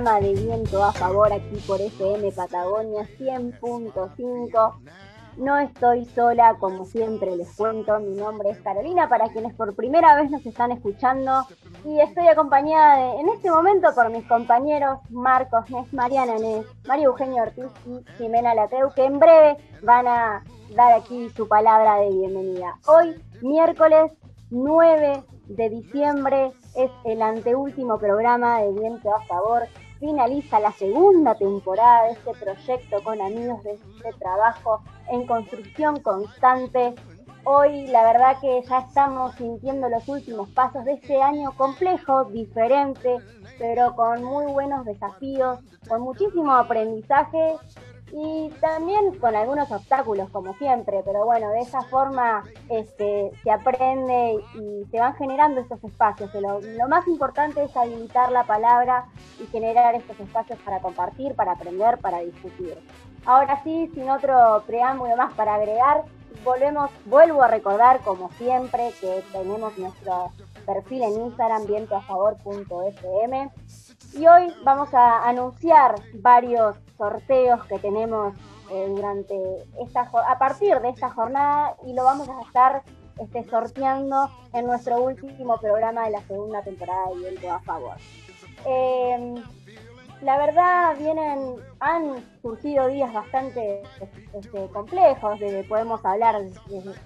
de viento a favor aquí por FM Patagonia 100.5. No estoy sola, como siempre les cuento. Mi nombre es Carolina, para quienes por primera vez nos están escuchando. Y estoy acompañada en este momento por mis compañeros Marcos Nes, Mariana Nes, María Eugenia Ortiz y Jimena Lateu, que en breve van a dar aquí su palabra de bienvenida. Hoy, miércoles 9 de diciembre, es el anteúltimo programa de Viento a Favor. Finaliza la segunda temporada de este proyecto con amigos de este trabajo en construcción constante. Hoy la verdad que ya estamos sintiendo los últimos pasos de este año complejo, diferente, pero con muy buenos desafíos, con muchísimo aprendizaje y también con algunos obstáculos como siempre, pero bueno, de esa forma este, se aprende y se van generando estos espacios. Lo, lo, más importante es habilitar la palabra y generar estos espacios para compartir, para aprender, para discutir. Ahora sí, sin otro preámbulo más para agregar, volvemos, vuelvo a recordar como siempre que tenemos nuestro perfil en Instagram vientoafavor.fm y hoy vamos a anunciar varios sorteos que tenemos eh, durante esta a partir de esta jornada y lo vamos a estar este, sorteando en nuestro último programa de la segunda temporada de Viento a Favor. Eh, la verdad vienen, han surgido días bastante este, complejos, de, podemos hablar,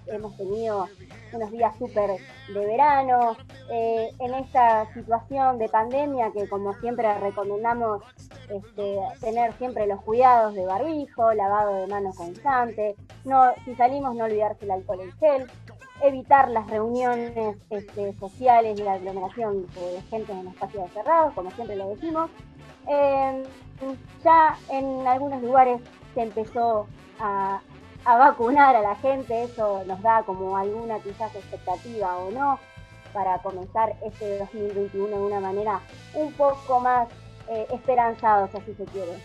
hemos tenido unos días súper de verano, eh, en esta situación de pandemia que como siempre recomendamos este, tener siempre los cuidados de barbijo, lavado de manos constante, no, si salimos no olvidarse el alcohol en gel, evitar las reuniones este, sociales y la aglomeración de gente en espacios cerrados, como siempre lo decimos, ya en algunos lugares se empezó a, vacunar a la gente, eso nos da como alguna quizás expectativa o no para comenzar este 2021 de una manera un poco más eh, esperanzados, así se quiere.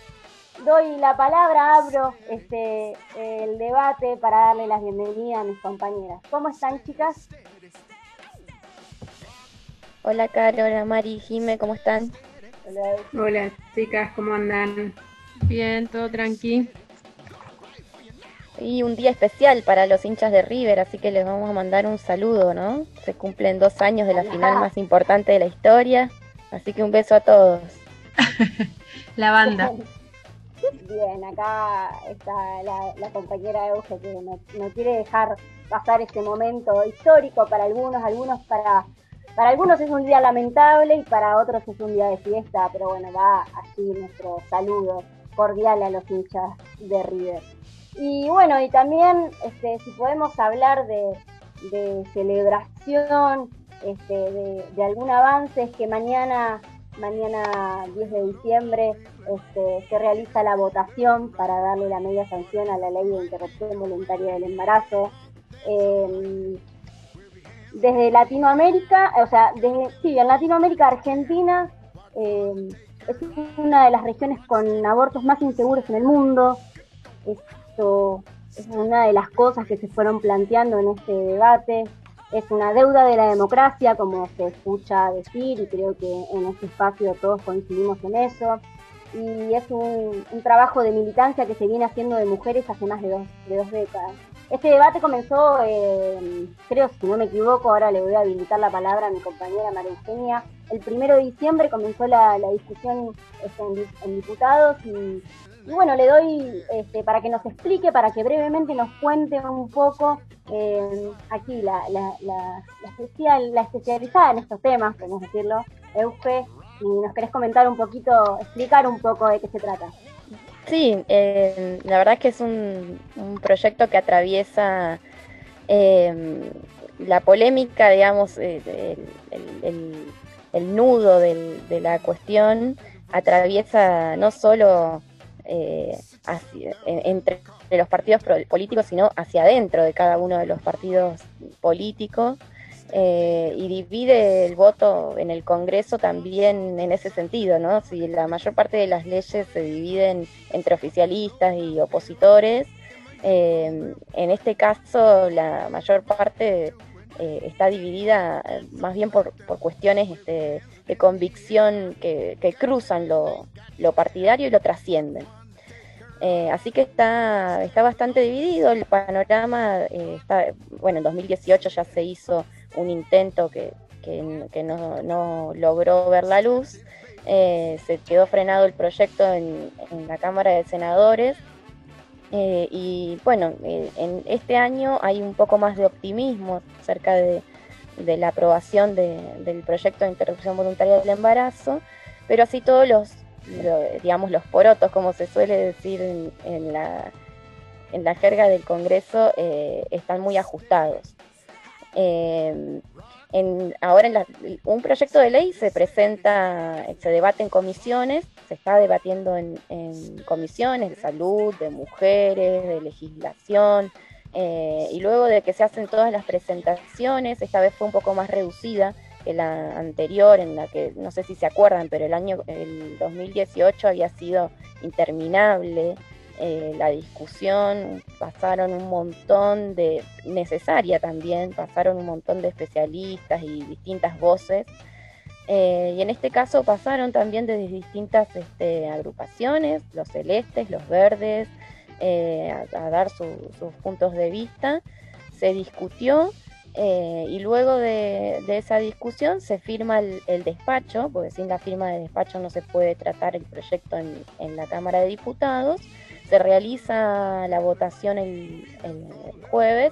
Doy la palabra, abro este el debate para darle las bienvenidas a mis compañeras. ¿Cómo están, chicas? Hola, Carol, Mari, Jime, ¿cómo están? Hola. chicas, ¿cómo andan? Bien, todo tranqui. Y un día especial para los hinchas de River, así que les vamos a mandar un saludo, ¿no? Se cumplen dos años de la final más importante de la historia, así que un beso a todos. la banda. Bien, acá está la, compañera Euge que no quiere dejar pasar este momento histórico para algunos, algunos para para algunos es un día lamentable y para otros es un día de fiesta, pero bueno, va así nuestro saludo cordial a los hinchas de River. Y bueno, y también este, si podemos hablar de, celebración, este, de, algún avance, es que mañana, mañana 10 de diciembre, este, se realiza la votación para darle la media sanción a la ley de interrupción voluntaria del embarazo. Eh, desde Latinoamérica, o sea, desde, sí, en Latinoamérica, Argentina eh, es una de las regiones con abortos más inseguros en el mundo. Esto es una de las cosas que se fueron planteando en este debate. Es una deuda de la democracia, como se escucha decir, y creo que en este espacio todos coincidimos en eso. Y es un, trabajo de militancia que se viene haciendo de mujeres hace más de dos, de dos décadas. Este debate comenzó, eh, creo, si no me equivoco, ahora le voy a habilitar la palabra a mi compañera María Eugenia. El primero de diciembre comenzó la, discusión este, en, diputados y, bueno, le doy este, para que nos explique, para que brevemente nos cuente un poco eh, aquí la, especial, la especializada en estos temas, podemos decirlo, Euge, y nos querés comentar un poquito, explicar un poco de qué se trata. Sí, eh, la verdad es que es un, proyecto que atraviesa em, la polémica, digamos, eh, el, nudo de la cuestión atraviesa no solo eh, entre los partidos políticos, sino hacia adentro de cada uno de los partidos políticos. Eh, y divide el voto en el Congreso también en ese sentido, ¿no? Si la mayor parte de las leyes se dividen entre oficialistas y opositores, eh, en este caso la mayor parte eh, está dividida eh, más bien por, cuestiones este, de convicción que, cruzan lo, partidario y lo trascienden. así que está, está bastante dividido el panorama. está, bueno, en 2018 ya se hizo un intento que, no, logró ver la luz. se quedó frenado el proyecto en, en la Cámara de Senadores eh, y bueno, eh, en este año hay un poco más de optimismo acerca de, la aprobación del proyecto de interrupción voluntaria del embarazo, pero así todos los, digamos, los porotos, como se suele decir en, la, en la jerga del Congreso, eh, están muy ajustados ahora en un proyecto de ley se presenta, se debate en comisiones, se está debatiendo en, comisiones de salud, de mujeres, de legislación, eh, y luego de que se hacen todas las presentaciones, esta vez fue un poco más reducida que la anterior, en la que no sé si se acuerdan, pero el año el 2018 había sido interminable. Eh, la discusión, pasaron un montón de, necesaria también, pasaron un montón de especialistas y distintas voces. Eh, y en este caso pasaron también de distintas este, agrupaciones, los celestes, los verdes, eh, a, dar sus puntos de vista. Se discutió y luego de, esa discusión se firma el, despacho, porque sin la firma de despacho no se puede tratar el proyecto en la Cámara de Diputados se realiza la votación el, jueves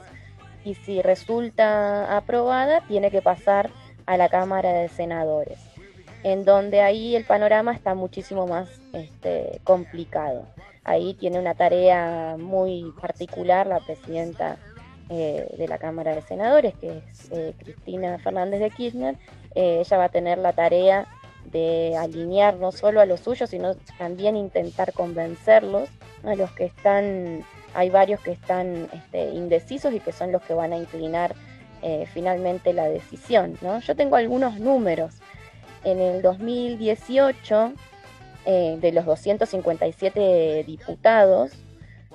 y si resulta aprobada tiene que pasar a la Cámara de Senadores, en donde ahí el panorama está muchísimo más este, complicado. Ahí tiene una tarea muy particular la presidenta eh, de la Cámara de Senadores, que es eh, Cristina Fernández de Kirchner. Eh, ella va a tener la tarea de alinear no solo a los suyos, sino también intentar convencerlos a los que están, hay varios que están este, indecisos y que son los que van a inclinar eh, finalmente la decisión. ¿no? Yo tengo algunos números. En el 2018, eh, de los 257 diputados,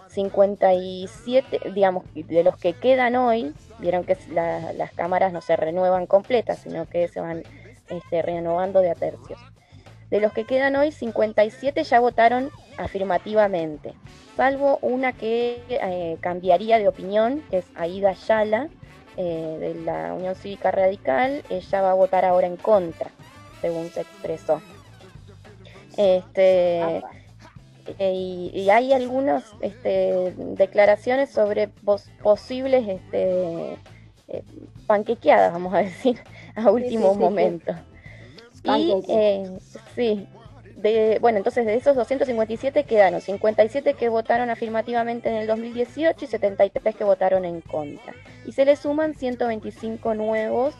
57, digamos, de los que quedan hoy, vieron que las cámaras no se renuevan completas, sino que se van este, renovando de a tercios. De los que quedan hoy, 57 ya votaron afirmativamente, salvo una que eh, cambiaría de opinión, que es Aida Yala, eh, de la Unión Cívica Radical. Ella va a votar ahora en contra, según se expresó. Este, eh, y, hay algunas este, declaraciones sobre posibles este, panquequeadas, vamos a decir, a último momento. Y eh, sí, de, bueno, entonces de esos 257 quedaron 57 que votaron afirmativamente en el 2018 y 73 que votaron en contra. Y se le suman 125 nuevos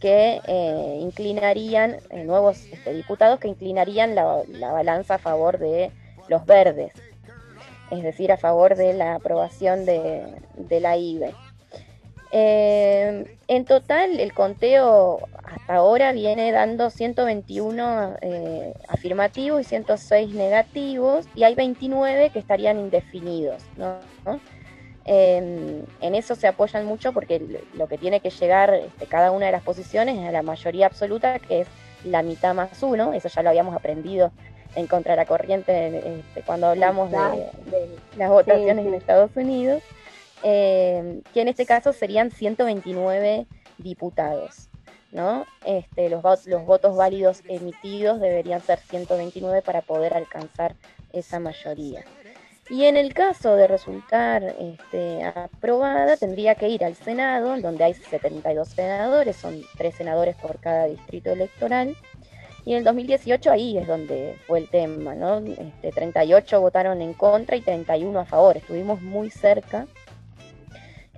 que eh, inclinarían, eh, nuevos este, diputados que inclinarían la, balanza a favor de los verdes, es decir, a favor de la aprobación de, de la IBE. Eh, en total, el conteo hasta ahora viene dando 121 eh, afirmativos y 106 negativos, y hay 29 que estarían indefinidos. en eso se apoyan mucho porque lo que tiene que llegar este, cada una de las posiciones es a la mayoría absoluta, que es la mitad más uno, eso ya lo habíamos aprendido en contra de la corriente este, cuando hablamos de, las votaciones en Estados Unidos. Eh, que en este caso serían 129 diputados. ¿no? Este, los, votos válidos emitidos deberían ser 129 para poder alcanzar esa mayoría. Y en el caso de resultar este, aprobada, tendría que ir al Senado, donde hay 72 senadores, son tres senadores por cada distrito electoral. Y en el 2018 ahí es donde fue el tema, ¿no? Este, 38 votaron en contra y 31 a favor. Estuvimos muy cerca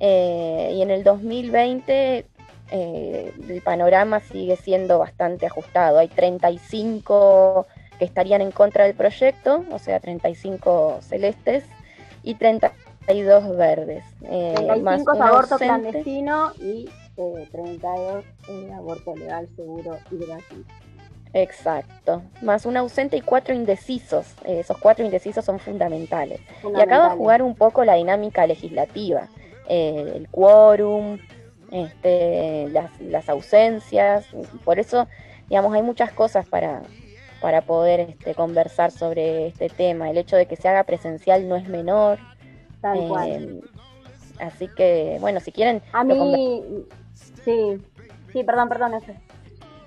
eh, y en el 2020 eh, el panorama sigue siendo bastante ajustado. Hay 35 que estarían en contra del proyecto, o sea, 35 celestes y 32 verdes. Eh, 35 aborto clandestino y 32 eh, aborto legal, seguro y gratuito. Exacto, más un ausente y cuatro indecisos. esos cuatro indecisos son fundamentales. fundamentales. Y acaba de jugar un poco la dinámica legislativa. Eh, el quórum, este, las, ausencias, por eso, digamos, hay muchas cosas para, para poder este, conversar sobre este tema. El hecho de que se haga presencial no es menor. Tal Así que, bueno, si quieren... A mí, sí, sí, perdón, perdón, eso.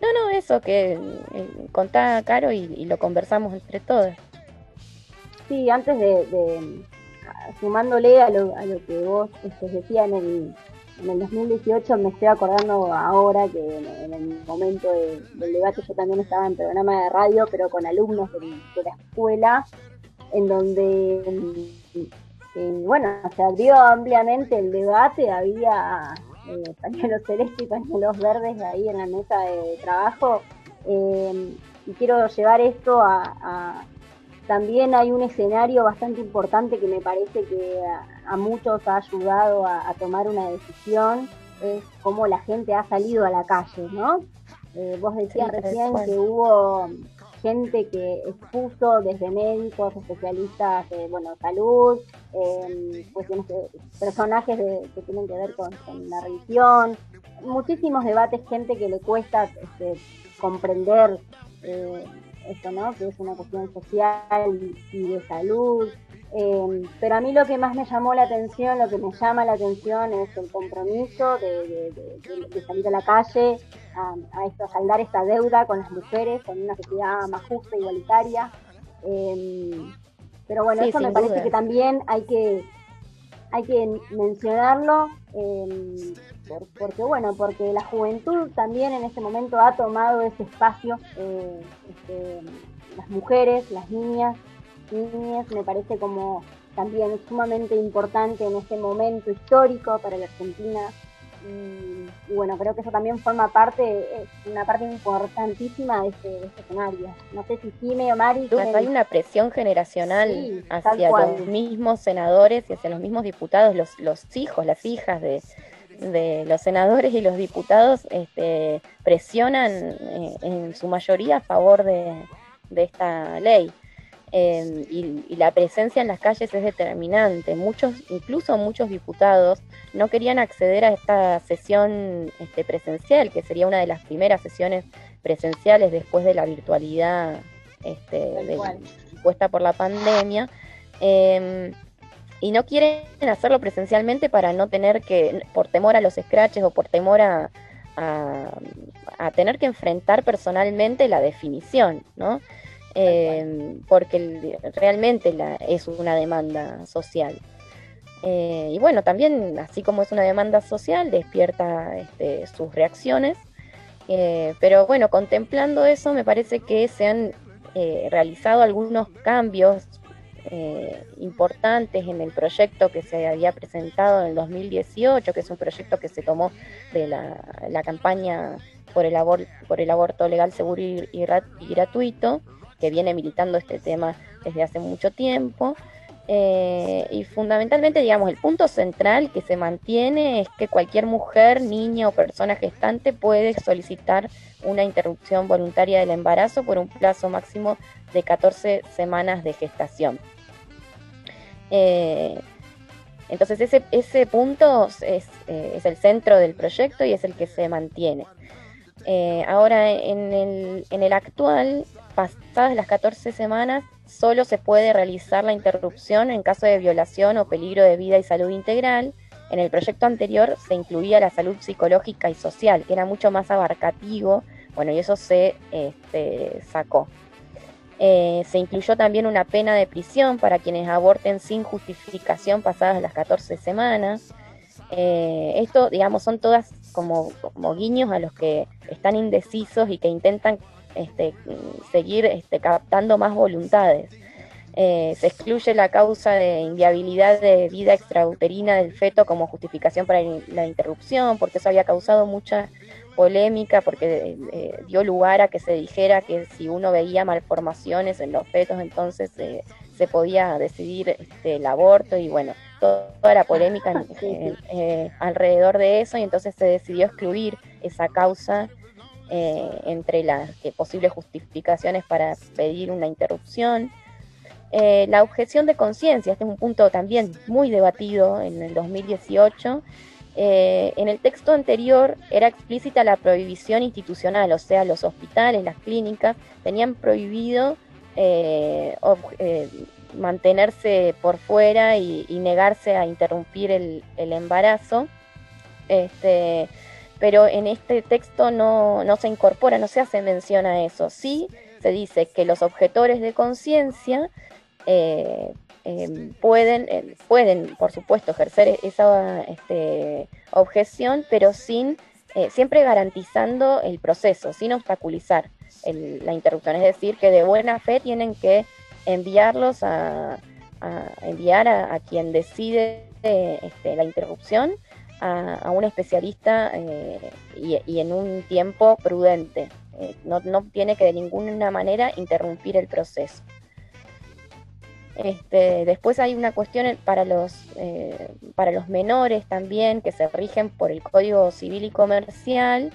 No, no, eso, que eh, contá, Caro, y, lo conversamos entre todas. Sí, antes de, sumándole a lo, a lo que vos este, decías en el, en el 2018, me estoy acordando ahora que en, el momento del debate yo también estaba en programa de radio, pero con alumnos de, la escuela, en donde y bueno, se abrió ampliamente el debate, había eh, pañuelos celestes y pañuelos verdes ahí en la mesa de trabajo. Eh, y quiero llevar esto a, También hay un escenario bastante importante que me parece que a, muchos ha ayudado a, tomar una decisión, es cómo la gente ha salido a la calle, ¿no? Eh, vos decías recién que hubo gente que expuso desde médicos, especialistas de bueno, salud, eh, personajes que tienen que ver con, la religión, muchísimos debates, gente que le cuesta este, comprender eh, esto, ¿no? Que es una cuestión social y de salud. Eh, pero a mí lo que más me llamó la atención, lo que me llama la atención es el compromiso de, salir a la calle, a, esto, a saldar esta deuda con las mujeres, con una sociedad más justa, igualitaria. Eh, pero bueno, eso me parece que también hay que hay que mencionarlo eh, porque bueno porque la juventud también en este momento ha tomado ese espacio este, las mujeres las niñas niñas me parece como también sumamente importante en este momento histórico para la Argentina. Y, bueno, creo que eso también forma parte, es una parte importantísima de este, este escenario. No sé si Jime o Mari. hay una presión generacional hacia los mismos senadores y hacia los mismos diputados, los, los hijos, las hijas de, de los senadores y los diputados este, presionan eh, en su mayoría a favor de, de esta ley. Em, y, la presencia en las calles es determinante. Muchos, incluso muchos diputados, no querían acceder a esta sesión este, presencial, que sería una de las primeras sesiones presenciales después de la virtualidad este, puesta por la pandemia. Em, y no quieren hacerlo presencialmente para no tener que, por temor a los scratches o por temor a, a tener que enfrentar personalmente la definición, ¿no? eh, porque realmente la, es una demanda social. Eh, y bueno, también, así como es una demanda social, despierta este, sus reacciones. Eh, pero bueno, contemplando eso, me parece que se han eh, realizado algunos cambios importantes en el proyecto que se había presentado en el 2018, que es un proyecto que se tomó de la, campaña por el, por el aborto legal, seguro y gratuito que viene militando este tema desde hace mucho tiempo. Eh, y fundamentalmente, digamos, el punto central que se mantiene es que cualquier mujer, niña o persona gestante puede solicitar una interrupción voluntaria del embarazo por un plazo máximo de 14 semanas de gestación. Eh, entonces ese, ese punto es, eh, es, el centro del proyecto y es el que se mantiene. Ahora en el, en el actual pasadas las 14 semanas, solo se puede realizar la interrupción en caso de violación o peligro de vida y salud integral. En el proyecto anterior se incluía la salud psicológica y social, que era mucho más abarcativo, bueno, y eso se este, sacó. Eh, se incluyó también una pena de prisión para quienes aborten sin justificación pasadas las 14 semanas. Eh, esto, digamos, son todas como, como guiños a los que están indecisos y que intentan este, seguir este, captando más voluntades. Eh, se excluye la causa de inviabilidad de vida extrauterina del feto como justificación para la interrupción, porque eso había causado mucha polémica, porque eh, dio lugar a que se dijera que si uno veía malformaciones en los fetos, entonces eh, se podía decidir este, el aborto y bueno, toda la polémica alrededor de eso y entonces se decidió excluir esa causa eh, entre las posibles justificaciones para pedir una interrupción. Eh, la objeción de conciencia, este es un punto también muy debatido en el 2018, Eh, en el texto anterior era explícita la prohibición institucional, o sea, los hospitales, las clínicas, tenían prohibido eh, eh, mantenerse por fuera y, negarse a interrumpir el, embarazo. Este, pero en este texto no, no, se incorpora, no se hace mención a eso. Sí se dice que los objetores de conciencia Em, pueden, eh, pueden, por supuesto, ejercer esa este, objeción, pero sin eh, siempre garantizando el proceso, sin obstaculizar la interrupción. Es decir, que de buena fe tienen que enviarlos a, enviar a, quien decide este, la interrupción a, un especialista eh, y, en un tiempo prudente. no, no tiene que de ninguna manera interrumpir el proceso. Este, después hay una cuestión para los, eh, para los menores también que se rigen por el Código Civil y Comercial,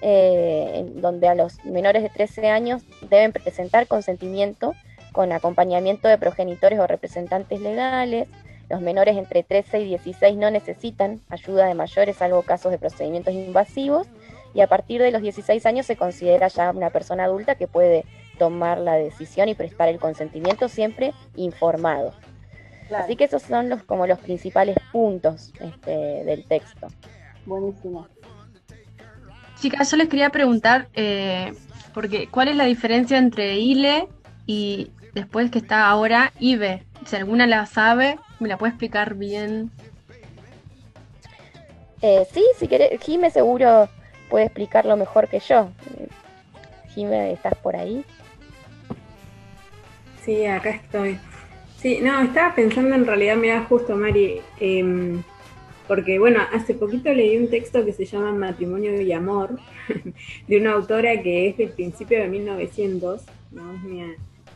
eh, donde a los menores de 13 años deben presentar consentimiento con acompañamiento de progenitores o representantes legales. Los menores entre 13 y 16 no necesitan ayuda de mayores, salvo casos de procedimientos invasivos. Y a partir de los 16 años se considera ya una persona adulta que puede tomar la decisión y prestar el consentimiento siempre informado. Así que esos son los como los principales puntos este, del texto. Buenísimo. Chicas, yo les quería preguntar, eh, porque ¿cuál es la diferencia entre ILE y después que está ahora IBE? Si alguna la sabe, ¿me la puede explicar bien? Eh, sí, si querés, Jime seguro puede explicarlo mejor que yo. Jime, ¿estás por ahí? Sí, acá estoy. Sí, no, estaba pensando en realidad, mira, justo Mari, em, porque bueno, hace poquito leí un texto que se llama Matrimonio y Amor, de una autora que es del principio de 1900, ¿no?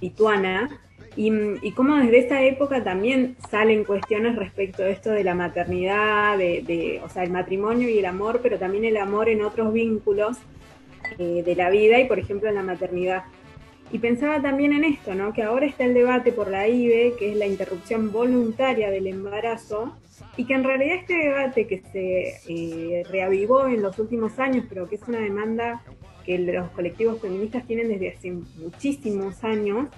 Lituana, y, y cómo desde esa época también salen cuestiones respecto a esto de la maternidad, de, o sea, el matrimonio y el amor, pero también el amor en otros vínculos eh, de la vida y, por ejemplo, en la maternidad. Y pensaba también en esto, ¿no? que ahora está el debate por la IBE, que es la interrupción voluntaria del embarazo, y que en realidad este debate que se eh, reavivó en los últimos años, pero que es una demanda que los colectivos feministas tienen desde hace muchísimos años,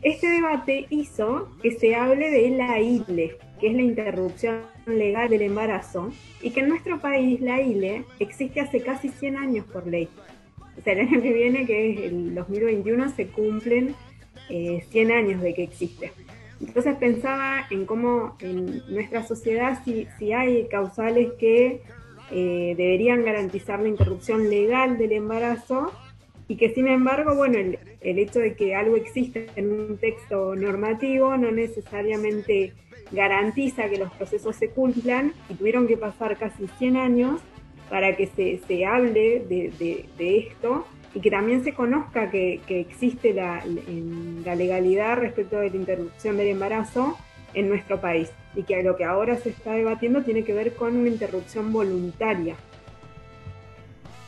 este debate hizo que se hable de la ILE, que es la interrupción legal del embarazo, y que en nuestro país la ILE existe hace casi 100 años por ley. O sea, el año que viene, que es el 2021, se cumplen 100 eh, años de que existe. Entonces pensaba en cómo en nuestra sociedad si, si hay causales que eh, deberían garantizar la interrupción legal del embarazo y que sin embargo, bueno, el, hecho de que algo existe en un texto normativo no necesariamente garantiza que los procesos se cumplan y tuvieron que pasar casi 100 años para que se, se hable de, de, esto y que también se conozca que, que existe la, la, legalidad respecto de la interrupción del embarazo en nuestro país y que lo que ahora se está debatiendo tiene que ver con una interrupción voluntaria.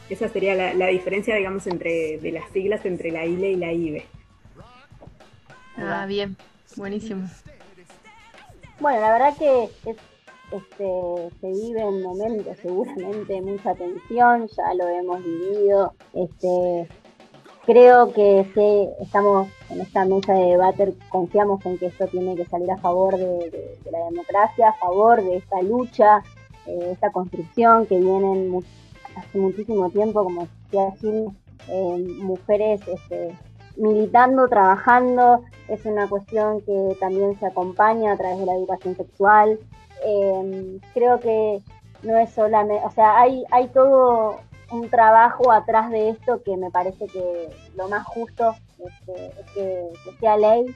Esa sería la, la diferencia, digamos, entre de las siglas entre la ILE y la IBE. Ah, bien, buenísimo. Bueno, la verdad que es este, se vive en momentos seguramente mucha tensión, ya lo hemos vivido. Este, creo que si estamos en esta mesa de debate, confiamos en que esto tiene que salir a favor de, la democracia, a favor de esta lucha, eh, esta construcción que vienen hace muchísimo tiempo, como decía Jim, eh, mujeres este, militando, trabajando, es una cuestión que también se acompaña a través de la educación sexual, Em, creo que no es solamente, o sea, hay, hay todo un trabajo atrás de esto que me parece que lo más justo es que, sea ley.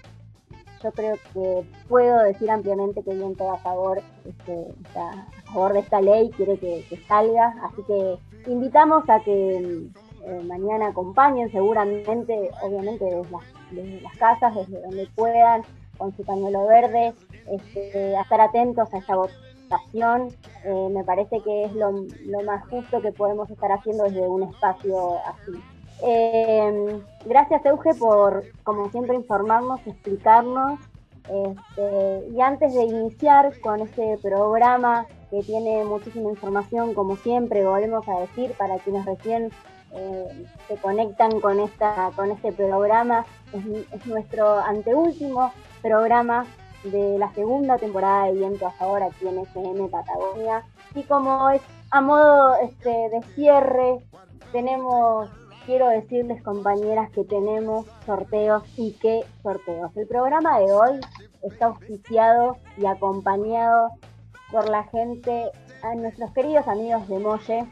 Yo creo que puedo decir ampliamente que bien todo a favor, este, a favor de esta ley, quiere que, salga, así que invitamos a que eh, mañana acompañen seguramente, obviamente desde las, desde las casas, desde donde puedan, con su pañuelo verde, este, a estar atentos a esa votación. Eh, me parece que es lo, más justo que podemos estar haciendo desde un espacio así. Eh, gracias Euge por, como siempre, informarnos, explicarnos Este, y antes de iniciar con este programa que tiene muchísima información, como siempre, volvemos a decir, para quienes recién eh, se conectan con, esta, con este programa, es, nuestro anteúltimo programa de la segunda temporada de Viento a Favor aquí en FM Patagonia. Y como es a modo este, de cierre, tenemos quiero decirles, compañeras, que tenemos sorteos y qué sorteos. El programa de hoy está auspiciado y acompañado por la gente, a nuestros queridos amigos de Molle,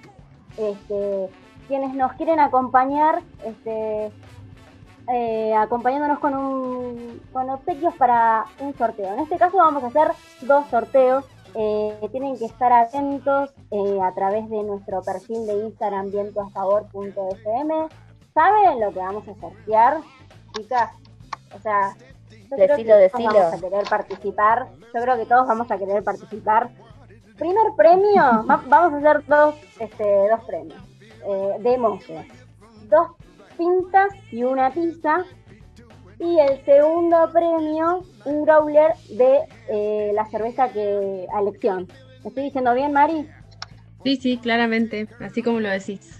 este, quienes nos quieren acompañar, este, eh, acompañándonos con, un, con obsequios para un sorteo. En este caso vamos a hacer dos sorteos. Eh, tienen que estar atentos eh, a través de nuestro perfil de Instagram vientoafavor.fm. ¿Saben lo que vamos a sortear, chicas? O sea, yo creo que todos vamos a querer participar. Yo creo que todos vamos a querer participar. Primer premio, vamos a hacer dos, este, dos premios eh, de monje. Dos pintas y una pizza. Y el segundo premio, un growler de eh, la cerveza que a elección. ¿Me estoy diciendo bien, Mari? Sí, sí, claramente, así como lo decís.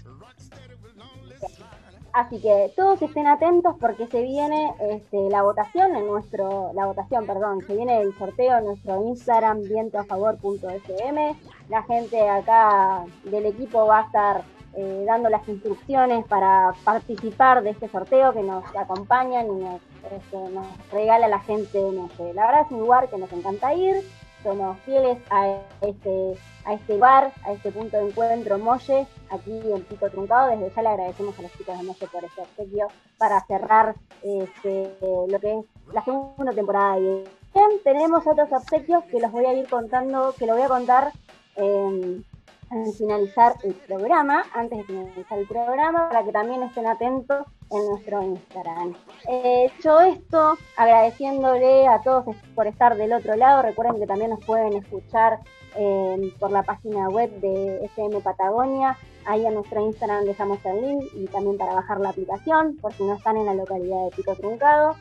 Así que todos estén atentos porque se viene este, la votación en nuestro, la votación, perdón, se viene el sorteo en nuestro Instagram vientoafavor.fm. La gente acá del equipo va a estar eh, dando las instrucciones para participar de este sorteo que nos acompañan y nos, este, regala la gente. Sé, la verdad es un lugar que nos encanta ir somos fieles a este, a este bar, a este punto de encuentro Molle, aquí en Pico Truncado. Desde ya le agradecemos a los chicos de Molle por este obsequio para cerrar este, lo que es la segunda temporada. Bien, tenemos otros obsequios que los voy a ir contando, que lo voy a contar eh, al finalizar el programa, antes de finalizar el programa, para que también estén atentos en nuestro Instagram. Eh, hecho esto, agradeciéndole a todos por estar del otro lado, recuerden que también nos pueden escuchar eh, por la página web de FM Patagonia, ahí en nuestro Instagram dejamos el link y también para bajar la aplicación, por si no están en la localidad de Pico Truncado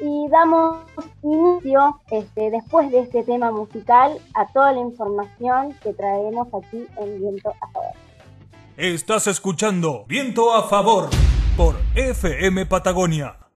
y damos inicio, este, después de este tema musical, a toda la información que traemos aquí en Viento a Favor. Estás escuchando Viento a Favor por FM Patagonia.